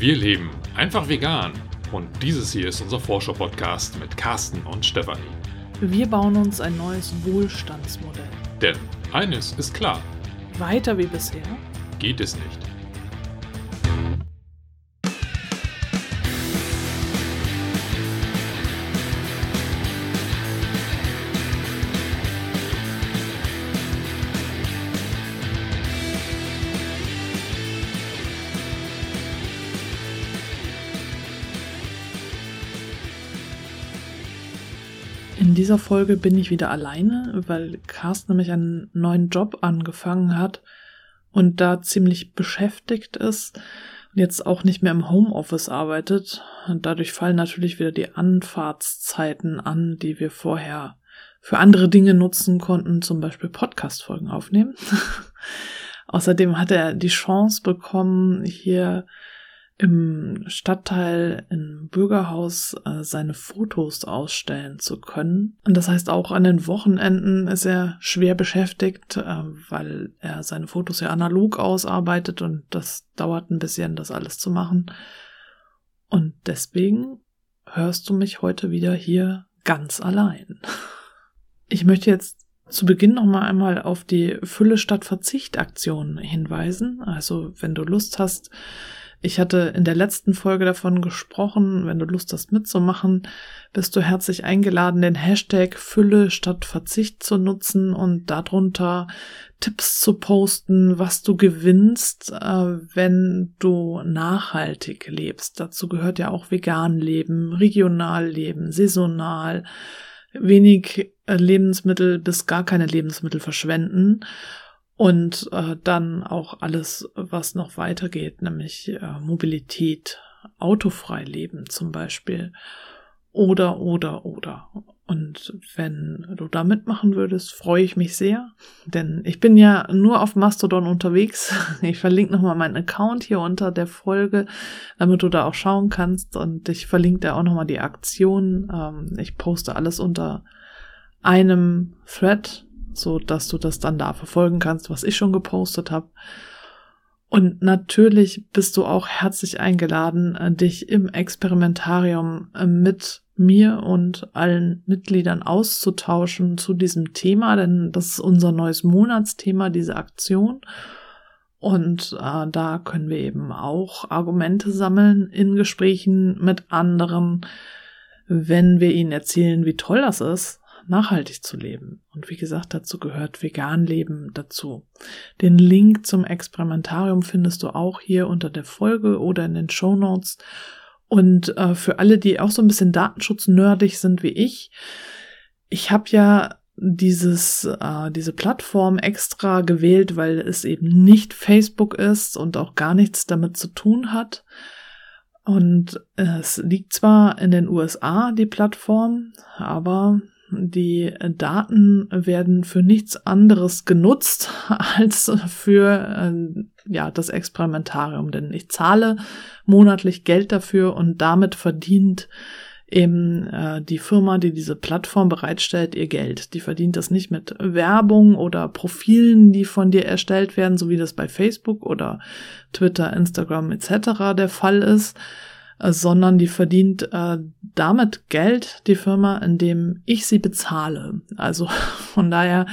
Wir leben einfach vegan und dieses hier ist unser Forscher-Podcast mit Carsten und Stefanie. Wir bauen uns ein neues Wohlstandsmodell. Denn eines ist klar, Weiter wie bisher? geht es nicht. Dieser Folge bin ich wieder alleine, weil Carsten nämlich einen neuen Job angefangen hat und da ziemlich beschäftigt ist und jetzt auch nicht mehr im Homeoffice arbeitet. Und dadurch fallen natürlich wieder die Anfahrtszeiten an, die wir vorher für andere Dinge nutzen konnten, zum Beispiel Podcast-Folgen aufnehmen. Außerdem hat er die Chance bekommen, hier im Stadtteil im Bürgerhaus äh, seine Fotos ausstellen zu können. Und das heißt auch an den Wochenenden ist er schwer beschäftigt, äh, weil er seine Fotos ja analog ausarbeitet und das dauert ein bisschen, das alles zu machen. Und deswegen hörst du mich heute wieder hier ganz allein. Ich möchte jetzt zu Beginn noch mal einmal auf die Fülle statt Verzicht Aktion hinweisen. Also, wenn du Lust hast, ich hatte in der letzten Folge davon gesprochen, wenn du Lust hast mitzumachen, bist du herzlich eingeladen, den Hashtag Fülle statt Verzicht zu nutzen und darunter Tipps zu posten, was du gewinnst, äh, wenn du nachhaltig lebst. Dazu gehört ja auch vegan leben, regional leben, saisonal, wenig äh, Lebensmittel bis gar keine Lebensmittel verschwenden und äh, dann auch alles, was noch weitergeht, nämlich äh, Mobilität, autofrei leben zum Beispiel. Oder, oder, oder. Und wenn du da mitmachen würdest, freue ich mich sehr. Denn ich bin ja nur auf Mastodon unterwegs. Ich verlinke nochmal meinen Account hier unter der Folge, damit du da auch schauen kannst. Und ich verlinke da auch nochmal die Aktion. Ähm, ich poste alles unter einem Thread so dass du das dann da verfolgen kannst, was ich schon gepostet habe. Und natürlich bist du auch herzlich eingeladen, äh, dich im Experimentarium äh, mit mir und allen Mitgliedern auszutauschen zu diesem Thema, denn das ist unser neues Monatsthema, diese Aktion. Und äh, da können wir eben auch Argumente sammeln in Gesprächen mit anderen, wenn wir ihnen erzählen, wie toll das ist, nachhaltig zu leben. Und wie gesagt, dazu gehört vegan leben dazu. Den Link zum Experimentarium findest du auch hier unter der Folge oder in den Show Notes. Und äh, für alle, die auch so ein bisschen datenschutznördig sind wie ich, ich habe ja dieses äh, diese Plattform extra gewählt, weil es eben nicht Facebook ist und auch gar nichts damit zu tun hat. Und es liegt zwar in den USA die Plattform, aber die Daten werden für nichts anderes genutzt als für äh, ja, das Experimentarium, denn ich zahle monatlich Geld dafür und damit verdient eben äh, die Firma, die diese Plattform bereitstellt, ihr Geld. Die verdient das nicht mit Werbung oder Profilen, die von dir erstellt werden, so wie das bei Facebook oder Twitter, Instagram etc. der Fall ist, sondern die verdient äh, damit Geld, die Firma, indem ich sie bezahle. Also von daher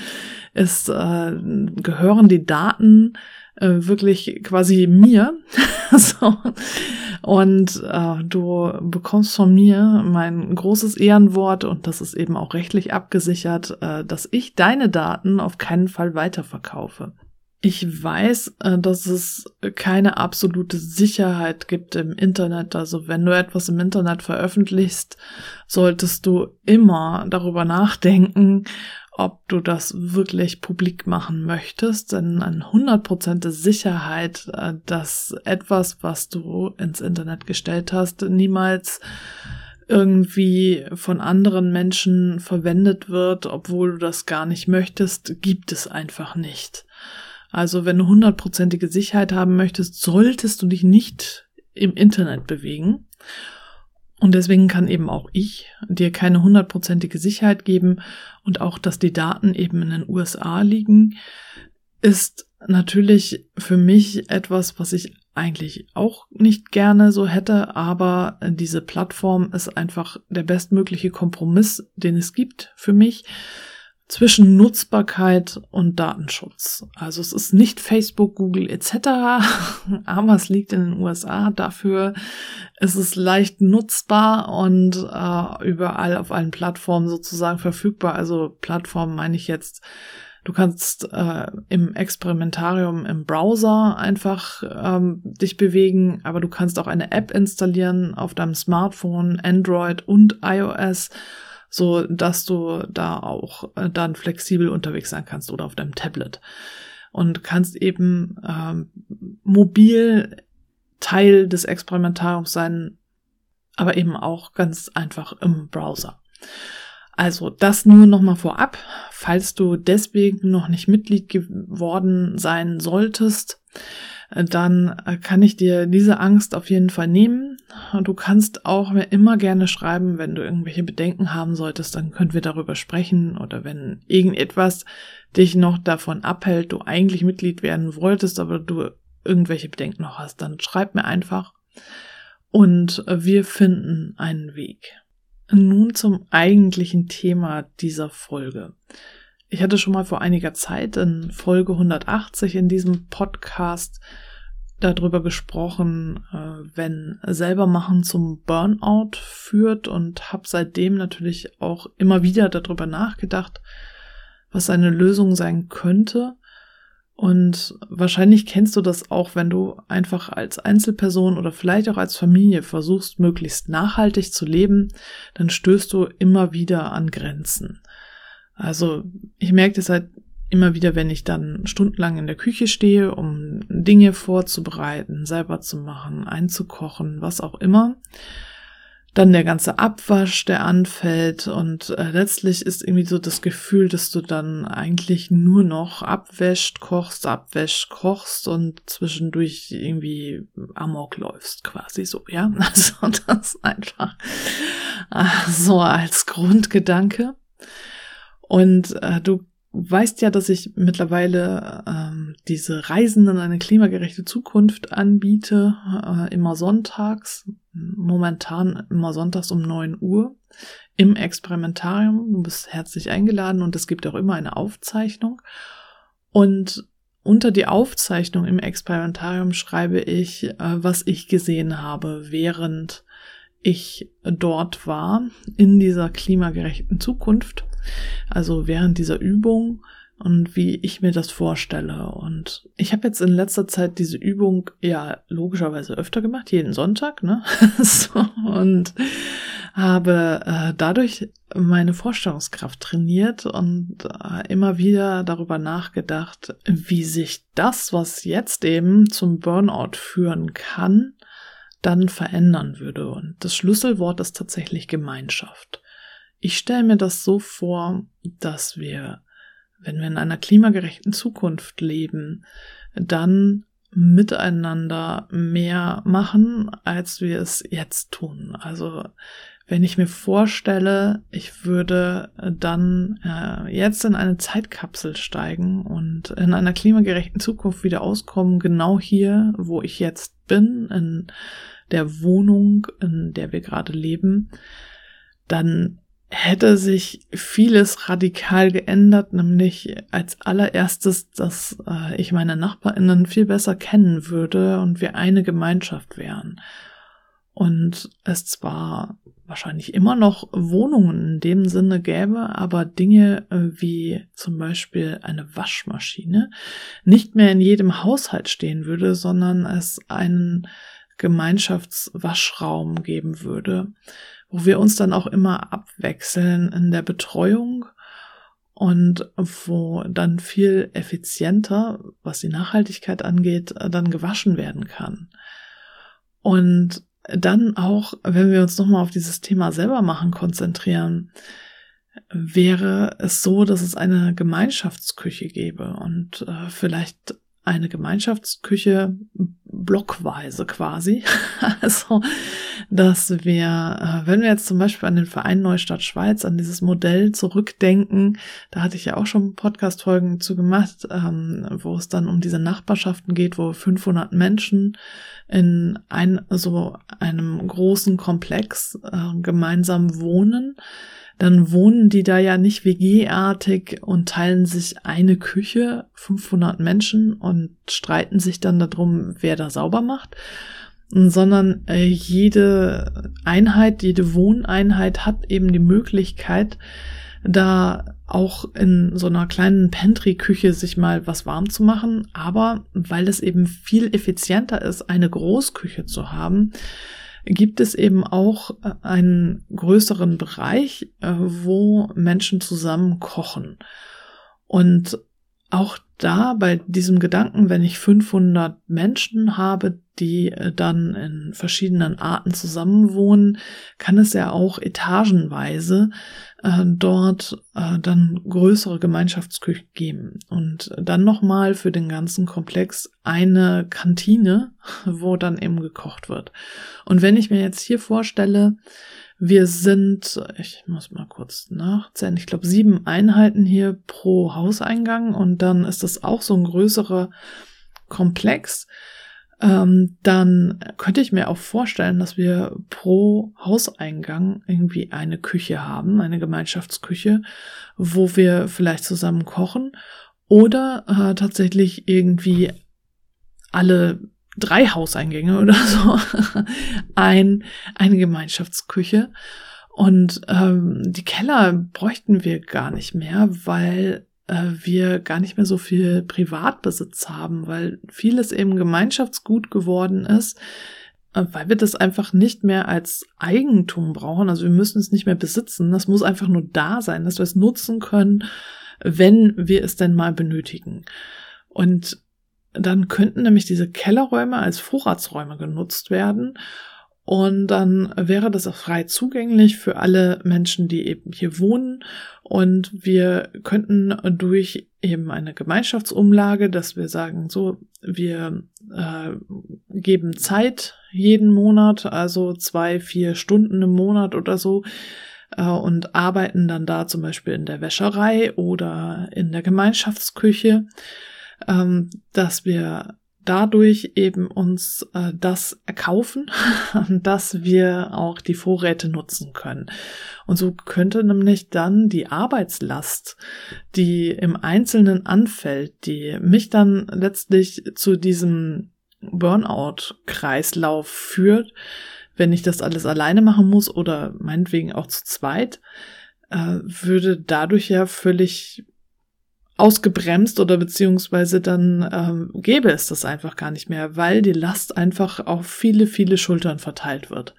ist, äh, gehören die Daten äh, wirklich quasi mir. so. Und äh, du bekommst von mir mein großes Ehrenwort und das ist eben auch rechtlich abgesichert, äh, dass ich deine Daten auf keinen Fall weiterverkaufe. Ich weiß, äh, dass es keine absolute Sicherheit gibt im Internet. Also wenn du etwas im Internet veröffentlichst, solltest du immer darüber nachdenken, ob du das wirklich publik machen möchtest. Denn eine 100% Sicherheit, äh, dass etwas, was du ins Internet gestellt hast, niemals irgendwie von anderen Menschen verwendet wird, obwohl du das gar nicht möchtest, gibt es einfach nicht. Also wenn du hundertprozentige Sicherheit haben möchtest, solltest du dich nicht im Internet bewegen. Und deswegen kann eben auch ich dir keine hundertprozentige Sicherheit geben. Und auch, dass die Daten eben in den USA liegen, ist natürlich für mich etwas, was ich eigentlich auch nicht gerne so hätte, aber diese Plattform ist einfach der bestmögliche Kompromiss, den es gibt für mich zwischen Nutzbarkeit und Datenschutz. Also es ist nicht Facebook, Google etc., aber es liegt in den USA. Dafür ist es leicht nutzbar und äh, überall auf allen Plattformen sozusagen verfügbar. Also Plattformen meine ich jetzt, du kannst äh, im Experimentarium im Browser einfach ähm, dich bewegen, aber du kannst auch eine App installieren auf deinem Smartphone, Android und iOS so dass du da auch äh, dann flexibel unterwegs sein kannst oder auf deinem Tablet und kannst eben ähm, mobil Teil des Experimentariums sein, aber eben auch ganz einfach im Browser. Also das nur nochmal vorab, falls du deswegen noch nicht Mitglied geworden sein solltest dann äh, kann ich dir diese Angst auf jeden Fall nehmen. Du kannst auch mir immer gerne schreiben, wenn du irgendwelche Bedenken haben solltest, dann können wir darüber sprechen. Oder wenn irgendetwas dich noch davon abhält, du eigentlich Mitglied werden wolltest, aber du irgendwelche Bedenken noch hast, dann schreib mir einfach. Und wir finden einen Weg. Nun zum eigentlichen Thema dieser Folge. Ich hatte schon mal vor einiger Zeit in Folge 180 in diesem Podcast darüber gesprochen, äh, wenn selber machen zum Burnout führt und habe seitdem natürlich auch immer wieder darüber nachgedacht, was eine Lösung sein könnte. Und wahrscheinlich kennst du das auch, wenn du einfach als Einzelperson oder vielleicht auch als Familie versuchst, möglichst nachhaltig zu leben, dann stößt du immer wieder an Grenzen. Also ich merke das halt immer wieder, wenn ich dann stundenlang in der Küche stehe, um Dinge vorzubereiten, selber zu machen, einzukochen, was auch immer. Dann der ganze Abwasch, der anfällt und äh, letztlich ist irgendwie so das Gefühl, dass du dann eigentlich nur noch abwäscht, kochst, abwäscht, kochst und zwischendurch irgendwie amok läufst, quasi so, ja. Also das einfach äh, so als Grundgedanke. Und äh, du weißt ja, dass ich mittlerweile ähm, diese Reisen in eine klimagerechte Zukunft anbiete, äh, immer sonntags, momentan immer sonntags um neun Uhr im Experimentarium. Du bist herzlich eingeladen und es gibt auch immer eine Aufzeichnung. Und unter die Aufzeichnung im Experimentarium schreibe ich, äh, was ich gesehen habe, während ich dort war in dieser klimagerechten Zukunft also während dieser Übung und wie ich mir das vorstelle. Und ich habe jetzt in letzter Zeit diese Übung ja logischerweise öfter gemacht, jeden Sonntag, ne? so, und habe äh, dadurch meine Vorstellungskraft trainiert und äh, immer wieder darüber nachgedacht, wie sich das, was jetzt eben zum Burnout führen kann, dann verändern würde. Und das Schlüsselwort ist tatsächlich Gemeinschaft. Ich stelle mir das so vor, dass wir, wenn wir in einer klimagerechten Zukunft leben, dann miteinander mehr machen, als wir es jetzt tun. Also wenn ich mir vorstelle, ich würde dann äh, jetzt in eine Zeitkapsel steigen und in einer klimagerechten Zukunft wieder auskommen, genau hier, wo ich jetzt bin, in der Wohnung, in der wir gerade leben, dann hätte sich vieles radikal geändert, nämlich als allererstes, dass äh, ich meine Nachbarinnen viel besser kennen würde und wir eine Gemeinschaft wären. Und es zwar wahrscheinlich immer noch Wohnungen in dem Sinne gäbe, aber Dinge äh, wie zum Beispiel eine Waschmaschine nicht mehr in jedem Haushalt stehen würde, sondern es einen Gemeinschaftswaschraum geben würde wo wir uns dann auch immer abwechseln in der Betreuung und wo dann viel effizienter, was die Nachhaltigkeit angeht, dann gewaschen werden kann. Und dann auch, wenn wir uns nochmal auf dieses Thema selber machen konzentrieren, wäre es so, dass es eine Gemeinschaftsküche gäbe und äh, vielleicht eine Gemeinschaftsküche blockweise quasi. also, dass wir, äh, wenn wir jetzt zum Beispiel an den Verein Neustadt Schweiz, an dieses Modell zurückdenken, da hatte ich ja auch schon Podcast-Folgen zu gemacht, ähm, wo es dann um diese Nachbarschaften geht, wo 500 Menschen in ein, so einem großen Komplex äh, gemeinsam wohnen dann wohnen die da ja nicht WG-artig und teilen sich eine Küche, 500 Menschen und streiten sich dann darum, wer da sauber macht, sondern äh, jede Einheit, jede Wohneinheit hat eben die Möglichkeit, da auch in so einer kleinen Pantry-Küche sich mal was warm zu machen. Aber weil es eben viel effizienter ist, eine Großküche zu haben, gibt es eben auch äh, einen größeren Bereich, äh, wo Menschen zusammen kochen. Und auch da bei diesem Gedanken, wenn ich 500 Menschen habe, die äh, dann in verschiedenen Arten zusammenwohnen, kann es ja auch etagenweise äh, dort äh, dann größere Gemeinschaftsküche geben. Und dann nochmal für den ganzen Komplex eine Kantine, wo dann eben gekocht wird. Und wenn ich mir jetzt hier vorstelle, wir sind, ich muss mal kurz nachzählen, ich glaube sieben Einheiten hier pro Hauseingang und dann ist das auch so ein größerer Komplex ähm, dann könnte ich mir auch vorstellen, dass wir pro Hauseingang irgendwie eine Küche haben, eine Gemeinschaftsküche, wo wir vielleicht zusammen kochen oder äh, tatsächlich irgendwie alle drei Hauseingänge oder so ein eine Gemeinschaftsküche. Und ähm, die Keller bräuchten wir gar nicht mehr, weil wir gar nicht mehr so viel Privatbesitz haben, weil vieles eben Gemeinschaftsgut geworden ist, äh, weil wir das einfach nicht mehr als Eigentum brauchen. Also wir müssen es nicht mehr besitzen. Das muss einfach nur da sein, dass wir es nutzen können, wenn wir es denn mal benötigen. Und dann könnten nämlich diese Kellerräume als Vorratsräume genutzt werden und dann wäre das auch frei zugänglich für alle Menschen, die eben hier wohnen. Und wir könnten durch eben eine Gemeinschaftsumlage, dass wir sagen, so, wir äh, geben Zeit jeden Monat, also zwei, vier Stunden im Monat oder so, äh, und arbeiten dann da zum Beispiel in der Wäscherei oder in der Gemeinschaftsküche, ähm, dass wir dadurch eben uns äh, das erkaufen, dass wir auch die Vorräte nutzen können. Und so könnte nämlich dann die Arbeitslast, die im Einzelnen anfällt, die mich dann letztlich zu diesem Burnout-Kreislauf führt, wenn ich das alles alleine machen muss oder meinetwegen auch zu zweit, äh, würde dadurch ja völlig ausgebremst oder beziehungsweise dann ähm, gäbe es das einfach gar nicht mehr, weil die Last einfach auf viele, viele Schultern verteilt wird.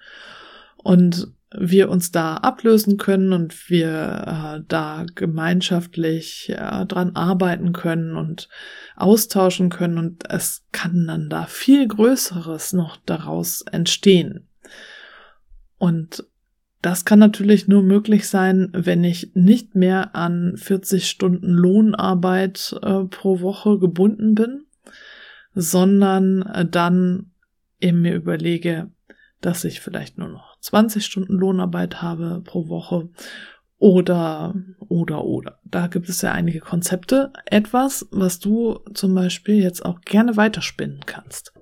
Und wir uns da ablösen können und wir äh, da gemeinschaftlich äh, dran arbeiten können und austauschen können und es kann dann da viel Größeres noch daraus entstehen. Und das kann natürlich nur möglich sein, wenn ich nicht mehr an 40 Stunden Lohnarbeit äh, pro Woche gebunden bin, sondern äh, dann eben mir überlege, dass ich vielleicht nur noch 20 Stunden Lohnarbeit habe pro Woche oder, oder, oder. Da gibt es ja einige Konzepte. Etwas, was du zum Beispiel jetzt auch gerne weiterspinnen kannst.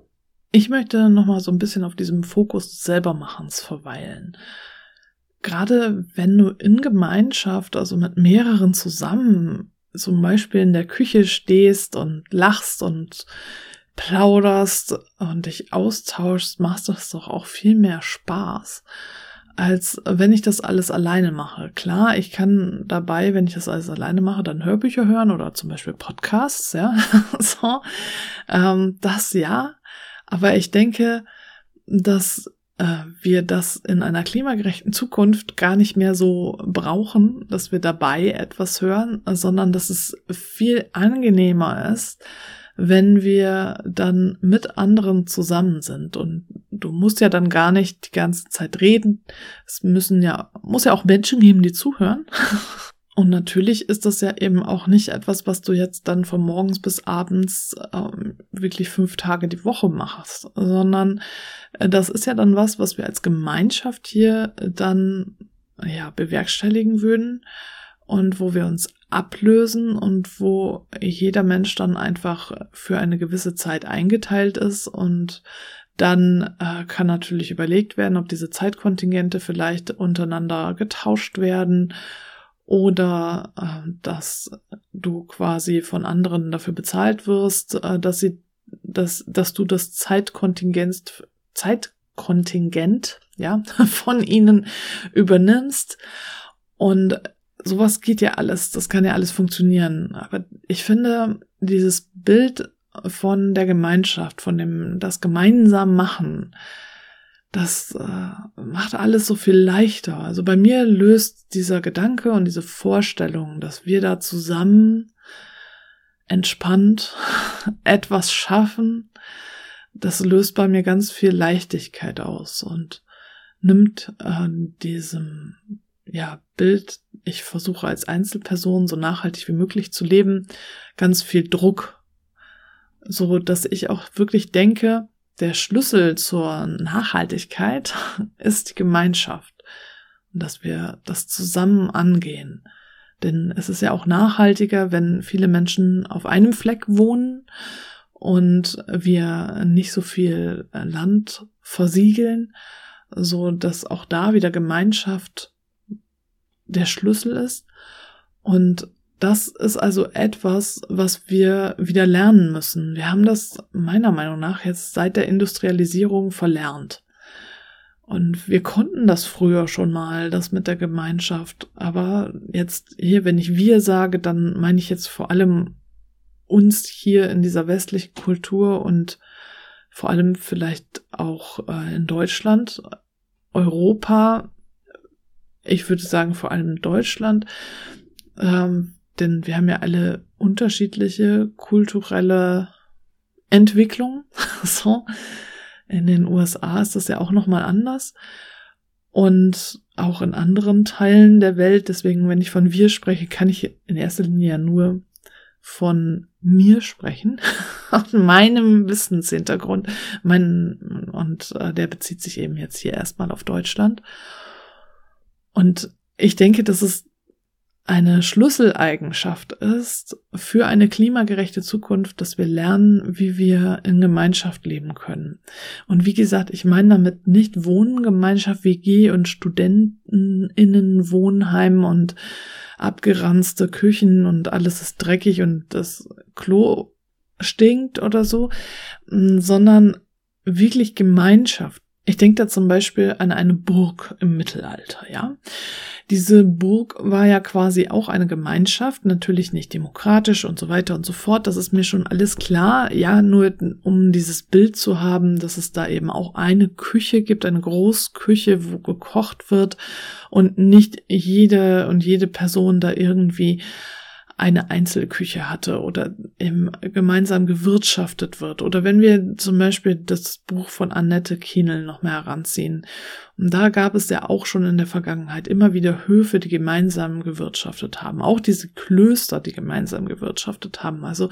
Ich möchte nochmal so ein bisschen auf diesem Fokus Selbermachens verweilen gerade wenn du in Gemeinschaft, also mit mehreren zusammen, zum Beispiel in der Küche stehst und lachst und plauderst und dich austauschst, machst das doch auch viel mehr Spaß, als wenn ich das alles alleine mache. Klar, ich kann dabei, wenn ich das alles alleine mache, dann Hörbücher hören oder zum Beispiel Podcasts, ja, so, ähm, das ja, aber ich denke, dass wir das in einer klimagerechten Zukunft gar nicht mehr so brauchen, dass wir dabei etwas hören, sondern dass es viel angenehmer ist, wenn wir dann mit anderen zusammen sind. Und du musst ja dann gar nicht die ganze Zeit reden. Es müssen ja, muss ja auch Menschen geben, die zuhören. Und natürlich ist das ja eben auch nicht etwas, was du jetzt dann von morgens bis abends ähm, wirklich fünf Tage die Woche machst, sondern äh, das ist ja dann was, was wir als Gemeinschaft hier dann ja bewerkstelligen würden und wo wir uns ablösen und wo jeder Mensch dann einfach für eine gewisse Zeit eingeteilt ist und dann äh, kann natürlich überlegt werden, ob diese Zeitkontingente vielleicht untereinander getauscht werden oder äh, dass du quasi von anderen dafür bezahlt wirst, äh, dass sie, dass, dass du das Zeitkontingent, Zeitkontingent, ja, von ihnen übernimmst. Und sowas geht ja alles, das kann ja alles funktionieren. Aber ich finde, dieses Bild von der Gemeinschaft, von dem, das gemeinsam machen, das äh, macht alles so viel leichter. Also bei mir löst dieser Gedanke und diese Vorstellung, dass wir da zusammen entspannt etwas schaffen, das löst bei mir ganz viel Leichtigkeit aus und nimmt äh, diesem ja, Bild, ich versuche als Einzelperson so nachhaltig wie möglich zu leben, ganz viel Druck, so dass ich auch wirklich denke, der Schlüssel zur Nachhaltigkeit ist die Gemeinschaft dass wir das zusammen angehen. Denn es ist ja auch nachhaltiger, wenn viele Menschen auf einem Fleck wohnen und wir nicht so viel Land versiegeln, so dass auch da wieder Gemeinschaft der Schlüssel ist und das ist also etwas, was wir wieder lernen müssen. Wir haben das meiner Meinung nach jetzt seit der Industrialisierung verlernt. Und wir konnten das früher schon mal, das mit der Gemeinschaft. Aber jetzt hier, wenn ich wir sage, dann meine ich jetzt vor allem uns hier in dieser westlichen Kultur und vor allem vielleicht auch äh, in Deutschland, Europa. Ich würde sagen vor allem Deutschland. Ähm, denn wir haben ja alle unterschiedliche kulturelle Entwicklungen. so. In den USA ist das ja auch nochmal anders. Und auch in anderen Teilen der Welt. Deswegen, wenn ich von wir spreche, kann ich in erster Linie ja nur von mir sprechen, aus meinem Wissenshintergrund. Mein, und äh, der bezieht sich eben jetzt hier erstmal auf Deutschland. Und ich denke, dass es eine Schlüsseleigenschaft ist für eine klimagerechte Zukunft, dass wir lernen, wie wir in Gemeinschaft leben können. Und wie gesagt, ich meine damit nicht Wohnen, Gemeinschaft, WG und StudentenInnen, Wohnheim und abgeranzte Küchen und alles ist dreckig und das Klo stinkt oder so, sondern wirklich Gemeinschaft. Ich denke da zum Beispiel an eine Burg im Mittelalter, ja. Diese Burg war ja quasi auch eine Gemeinschaft, natürlich nicht demokratisch und so weiter und so fort. Das ist mir schon alles klar. Ja, nur um dieses Bild zu haben, dass es da eben auch eine Küche gibt, eine Großküche, wo gekocht wird und nicht jede und jede Person da irgendwie eine Einzelküche hatte oder im, gemeinsam gewirtschaftet wird. Oder wenn wir zum Beispiel das Buch von Annette Kienel noch mehr heranziehen. Und da gab es ja auch schon in der Vergangenheit immer wieder Höfe, die gemeinsam gewirtschaftet haben. Auch diese Klöster, die gemeinsam gewirtschaftet haben. Also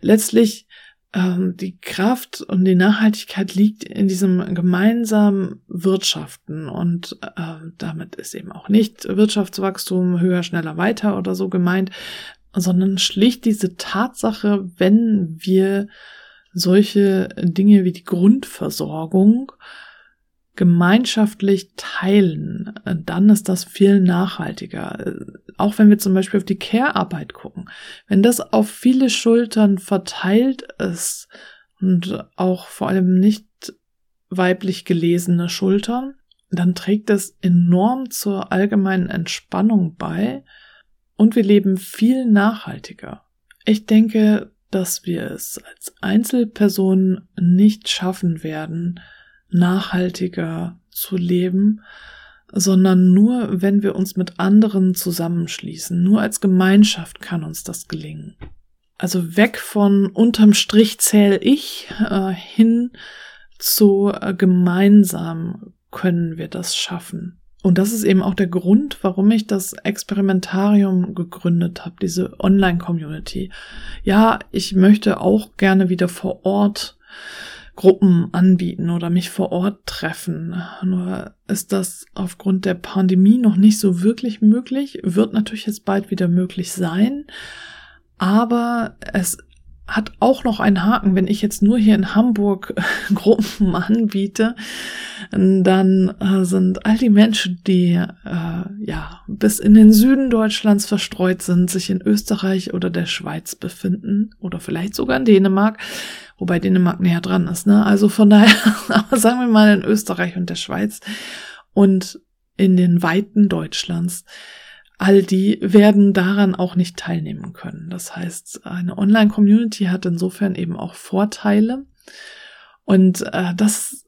letztlich ähm, die Kraft und die Nachhaltigkeit liegt in diesem gemeinsamen Wirtschaften und äh, damit ist eben auch nicht Wirtschaftswachstum höher, schneller, weiter oder so gemeint, sondern schlicht diese Tatsache, wenn wir solche Dinge wie die Grundversorgung gemeinschaftlich teilen, dann ist das viel nachhaltiger. Auch wenn wir zum Beispiel auf die Care-Arbeit gucken. Wenn das auf viele Schultern verteilt ist und auch vor allem nicht weiblich gelesene Schultern, dann trägt das enorm zur allgemeinen Entspannung bei und wir leben viel nachhaltiger. Ich denke, dass wir es als Einzelpersonen nicht schaffen werden, nachhaltiger zu leben, sondern nur, wenn wir uns mit anderen zusammenschließen. Nur als Gemeinschaft kann uns das gelingen. Also weg von unterm Strich zähl ich äh, hin zu äh, gemeinsam können wir das schaffen. Und das ist eben auch der Grund, warum ich das Experimentarium gegründet habe, diese Online-Community. Ja, ich möchte auch gerne wieder vor Ort Gruppen anbieten oder mich vor Ort treffen. Nur ist das aufgrund der Pandemie noch nicht so wirklich möglich, wird natürlich jetzt bald wieder möglich sein. Aber es hat auch noch einen Haken. Wenn ich jetzt nur hier in Hamburg Gruppen anbiete, dann äh, sind all die Menschen, die äh, ja bis in den Süden Deutschlands verstreut sind, sich in Österreich oder der Schweiz befinden oder vielleicht sogar in Dänemark, wobei Dänemark näher dran ist. Ne? Also von daher, aber sagen wir mal in Österreich und der Schweiz und in den Weiten Deutschlands all die werden daran auch nicht teilnehmen können. Das heißt, eine Online-Community hat insofern eben auch Vorteile und äh, dass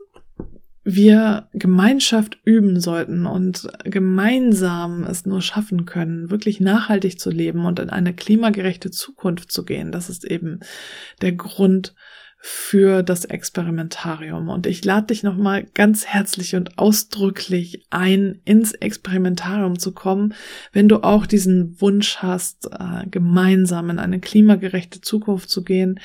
wir Gemeinschaft üben sollten und gemeinsam es nur schaffen können, wirklich nachhaltig zu leben und in eine klimagerechte Zukunft zu gehen. Das ist eben der Grund, für das Experimentarium. Und ich lade dich nochmal ganz herzlich und ausdrücklich ein, ins Experimentarium zu kommen, wenn du auch diesen Wunsch hast, äh, gemeinsam in eine klimagerechte Zukunft zu gehen,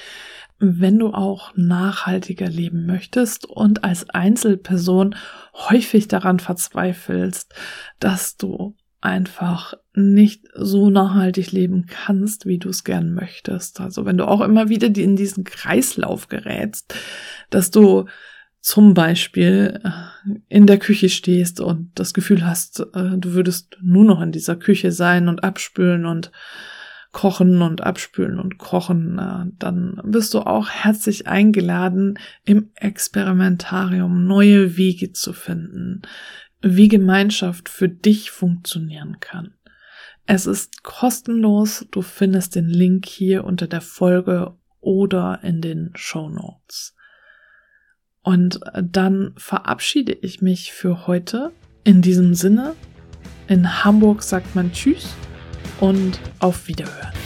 wenn du auch nachhaltiger leben möchtest und als Einzelperson häufig daran verzweifelst, dass du einfach nicht so nachhaltig leben kannst, wie du es gern möchtest. Also wenn du auch immer wieder in diesen Kreislauf gerätst, dass du zum Beispiel äh, in der Küche stehst und das Gefühl hast, äh, du würdest nur noch in dieser Küche sein und abspülen und kochen und abspülen und kochen, äh, dann bist du auch herzlich eingeladen, im Experimentarium neue Wege zu finden, wie Gemeinschaft für dich funktionieren kann. Es ist kostenlos. Du findest den Link hier unter der Folge oder in den Show Notes. Und dann verabschiede ich mich für heute. In diesem Sinne, in Hamburg sagt man Tschüss und auf Wiederhören.